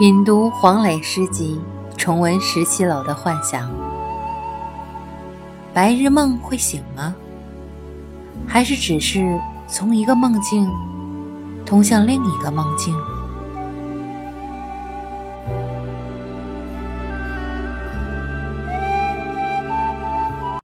品读黄磊诗集重温十七楼的幻想。白日梦会醒吗？还是只是从一个梦境通向另一个梦境？